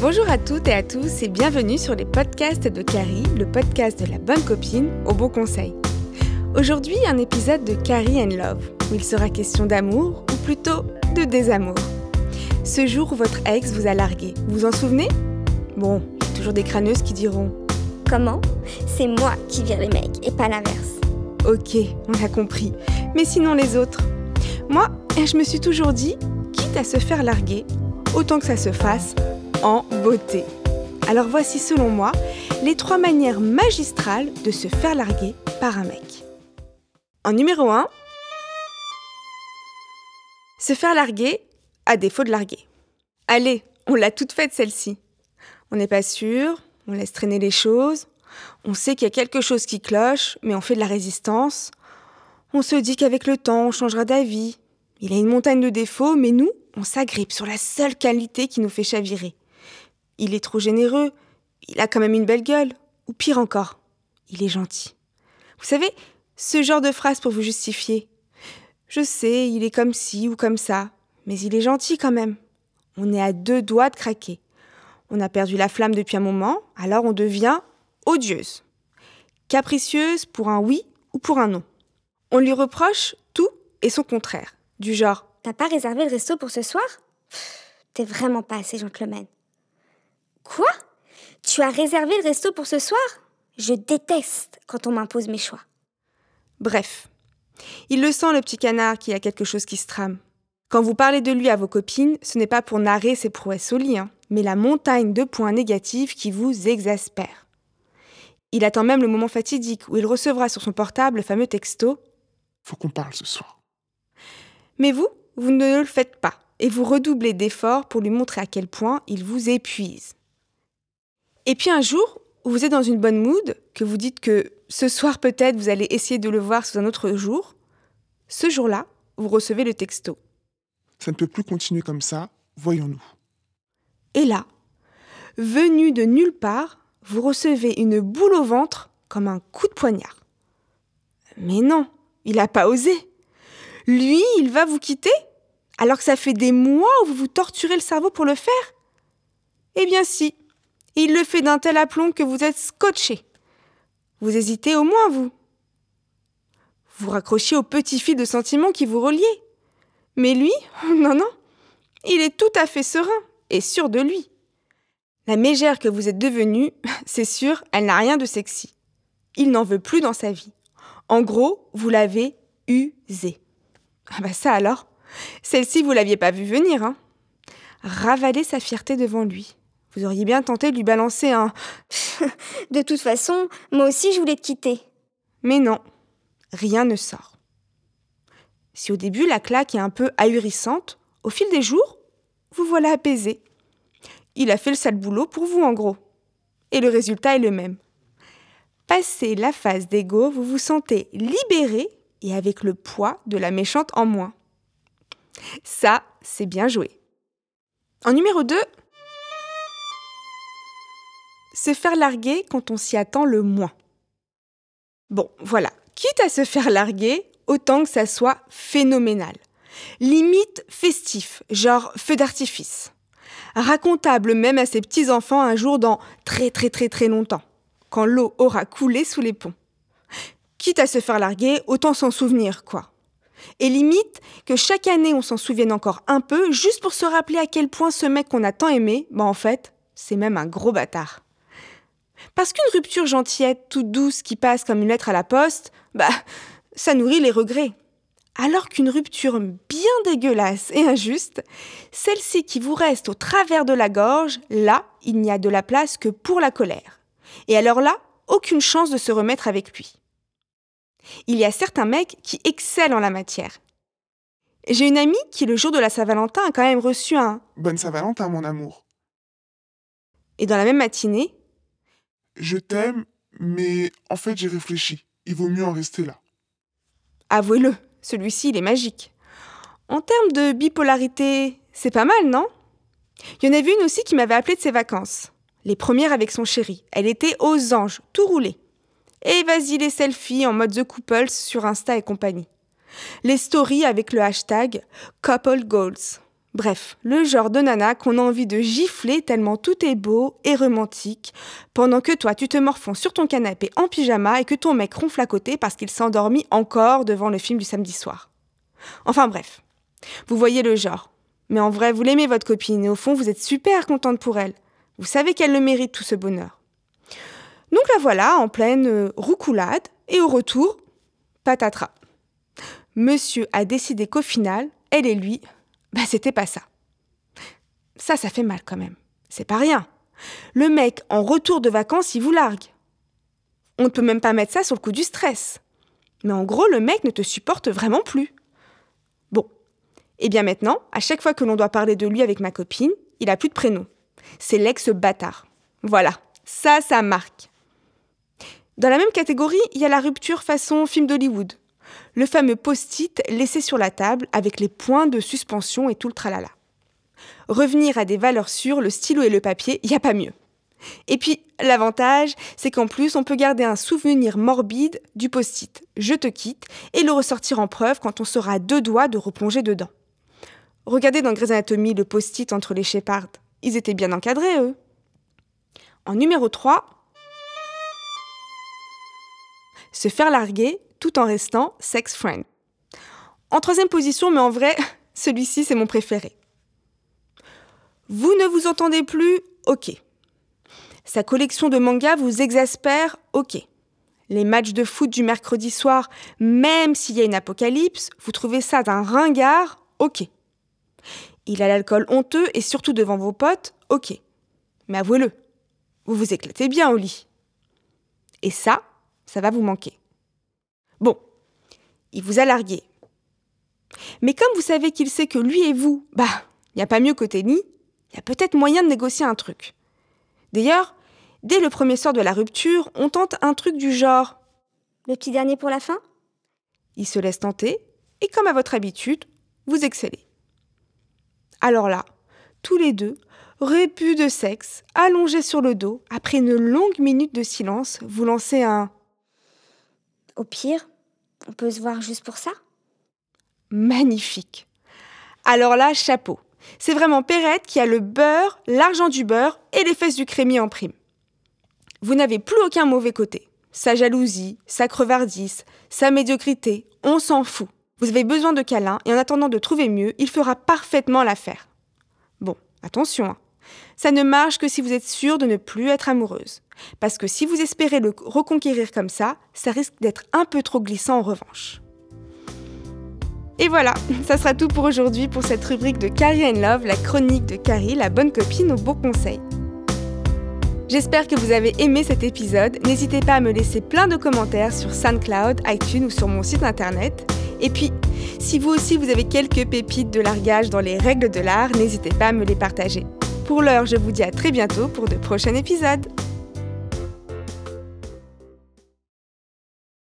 Bonjour à toutes et à tous et bienvenue sur les podcasts de Carrie, le podcast de la bonne copine au bon conseil. Aujourd'hui, un épisode de Carrie and Love, où il sera question d'amour, ou plutôt de désamour. Ce jour où votre ex vous a largué, vous vous en souvenez? Bon, il y a toujours des crâneuses qui diront Comment? C'est moi qui vire les mecs et pas l'inverse. Ok, on a compris. Mais sinon les autres Moi, je me suis toujours dit, quitte à se faire larguer, autant que ça se fasse en beauté. Alors voici selon moi les trois manières magistrales de se faire larguer par un mec. En numéro 1, se faire larguer à défaut de larguer. Allez, on l'a toute faite celle-ci. On n'est pas sûr, on laisse traîner les choses, on sait qu'il y a quelque chose qui cloche, mais on fait de la résistance. On se dit qu'avec le temps, on changera d'avis. Il a une montagne de défauts, mais nous, on s'agrippe sur la seule qualité qui nous fait chavirer. Il est trop généreux, il a quand même une belle gueule, ou pire encore, il est gentil. Vous savez, ce genre de phrase pour vous justifier. Je sais, il est comme ci ou comme ça, mais il est gentil quand même. On est à deux doigts de craquer. On a perdu la flamme depuis un moment, alors on devient odieuse. Capricieuse pour un oui ou pour un non. On lui reproche tout et son contraire. Du genre T'as pas réservé le resto pour ce soir? T'es vraiment pas assez gentleman. Quoi? Tu as réservé le resto pour ce soir? Je déteste quand on m'impose mes choix. Bref, il le sent le petit canard qui a quelque chose qui se trame. Quand vous parlez de lui à vos copines, ce n'est pas pour narrer ses prouesses au lit, hein, mais la montagne de points négatifs qui vous exaspère. Il attend même le moment fatidique où il recevra sur son portable le fameux texto Faut qu'on parle ce soir. Mais vous, vous ne le faites pas et vous redoublez d'efforts pour lui montrer à quel point il vous épuise. Et puis un jour, vous êtes dans une bonne mood, que vous dites que ce soir peut-être vous allez essayer de le voir sous un autre jour, ce jour-là, vous recevez le texto. Ça ne peut plus continuer comme ça, voyons-nous. Et là, venu de nulle part, vous recevez une boule au ventre comme un coup de poignard. Mais non, il n'a pas osé. Lui, il va vous quitter alors que ça fait des mois où vous vous torturez le cerveau pour le faire Eh bien si, il le fait d'un tel aplomb que vous êtes scotché. Vous hésitez au moins, vous. Vous raccrochez au petit fil de sentiment qui vous reliait. Mais lui, non, non, il est tout à fait serein et sûr de lui. La mégère que vous êtes devenue, c'est sûr, elle n'a rien de sexy. Il n'en veut plus dans sa vie. En gros, vous l'avez usé. Ah bah ça alors? Celle-ci, vous l'aviez pas vu venir, hein? Ravaler sa fierté devant lui. Vous auriez bien tenté de lui balancer un De toute façon, moi aussi je voulais te quitter. Mais non, rien ne sort. Si au début la claque est un peu ahurissante, au fil des jours, vous voilà apaisé. Il a fait le sale boulot pour vous en gros. Et le résultat est le même. Passé la phase d'ego, vous vous sentez libéré et avec le poids de la méchante en moins. Ça, c'est bien joué. En numéro 2, se faire larguer quand on s'y attend le moins. Bon, voilà, quitte à se faire larguer, autant que ça soit phénoménal. Limite festif, genre feu d'artifice. Racontable même à ses petits-enfants un jour dans très très très très longtemps, quand l'eau aura coulé sous les ponts. Quitte à se faire larguer, autant s'en souvenir, quoi. Et limite que chaque année on s'en souvienne encore un peu, juste pour se rappeler à quel point ce mec qu'on a tant aimé, bah en fait, c'est même un gros bâtard. Parce qu'une rupture gentillette, toute douce, qui passe comme une lettre à la poste, bah, ça nourrit les regrets. Alors qu'une rupture bien dégueulasse et injuste, celle-ci qui vous reste au travers de la gorge, là, il n'y a de la place que pour la colère. Et alors là, aucune chance de se remettre avec lui. Il y a certains mecs qui excellent en la matière. J'ai une amie qui, le jour de la Saint-Valentin, a quand même reçu un Bonne Saint-Valentin, mon amour. Et dans la même matinée, Je t'aime, mais en fait j'ai réfléchi. Il vaut mieux en rester là. avouez-le, celui-ci, il est magique. En termes de bipolarité, c'est pas mal, non? Il y en avait une aussi qui m'avait appelé de ses vacances. Les premières avec son chéri. Elle était aux anges, tout roulé. Et vas-y les selfies en mode The Couples sur Insta et compagnie. Les stories avec le hashtag Couple Goals. Bref, le genre de nana qu'on a envie de gifler tellement tout est beau et romantique, pendant que toi tu te morfonds sur ton canapé en pyjama et que ton mec ronfle à côté parce qu'il s'est endormi encore devant le film du samedi soir. Enfin bref, vous voyez le genre. Mais en vrai, vous l'aimez votre copine et au fond, vous êtes super contente pour elle. Vous savez qu'elle le mérite tout ce bonheur. Donc la voilà en pleine euh, roucoulade et au retour, patatras. Monsieur a décidé qu'au final, elle et lui, bah c'était pas ça. Ça, ça fait mal quand même. C'est pas rien. Le mec, en retour de vacances, il vous largue. On ne peut même pas mettre ça sur le coup du stress. Mais en gros, le mec ne te supporte vraiment plus. Bon. Et eh bien maintenant, à chaque fois que l'on doit parler de lui avec ma copine, il a plus de prénom. C'est l'ex-bâtard. Voilà. Ça, ça marque. Dans la même catégorie, il y a la rupture façon film d'Hollywood le fameux post-it laissé sur la table avec les points de suspension et tout le tralala. Revenir à des valeurs sûres, le stylo et le papier, il n'y a pas mieux. Et puis, l'avantage, c'est qu'en plus, on peut garder un souvenir morbide du post-it Je te quitte et le ressortir en preuve quand on sera à deux doigts de replonger dedans. Regardez dans Grey's Anatomy le post-it entre les Shepard. Ils étaient bien encadrés, eux. En numéro 3, se faire larguer tout en restant sex friend. En troisième position, mais en vrai, celui-ci c'est mon préféré. Vous ne vous entendez plus Ok. Sa collection de mangas vous exaspère Ok. Les matchs de foot du mercredi soir, même s'il y a une apocalypse, vous trouvez ça d'un ringard Ok. Il a l'alcool honteux et surtout devant vos potes Ok. Mais avouez-le, vous vous éclatez bien au lit. Et ça, ça va vous manquer. Bon, il vous a largué. Mais comme vous savez qu'il sait que lui et vous, bah, il n'y a pas mieux côté ni, il y a peut-être moyen de négocier un truc. D'ailleurs, dès le premier sort de la rupture, on tente un truc du genre Le petit dernier pour la fin? Il se laisse tenter, et comme à votre habitude, vous excellez. Alors là, tous les deux, répus de sexe, allongés sur le dos, après une longue minute de silence, vous lancez un Au pire, on peut se voir juste pour ça Magnifique. Alors là, chapeau. C'est vraiment Perrette qui a le beurre, l'argent du beurre et les fesses du crémier en prime. Vous n'avez plus aucun mauvais côté. Sa jalousie, sa crevardisse, sa médiocrité, on s'en fout. Vous avez besoin de câlins et en attendant de trouver mieux, il fera parfaitement l'affaire. Bon, attention, hein. Ça ne marche que si vous êtes sûr de ne plus être amoureuse. Parce que si vous espérez le reconquérir comme ça, ça risque d'être un peu trop glissant en revanche. Et voilà, ça sera tout pour aujourd'hui pour cette rubrique de Carrie and Love, la chronique de Carrie, la bonne copine aux beaux conseils. J'espère que vous avez aimé cet épisode. N'hésitez pas à me laisser plein de commentaires sur SoundCloud, iTunes ou sur mon site internet. Et puis, si vous aussi vous avez quelques pépites de largage dans les règles de l'art, n'hésitez pas à me les partager. Pour l'heure, je vous dis à très bientôt pour de prochains épisodes.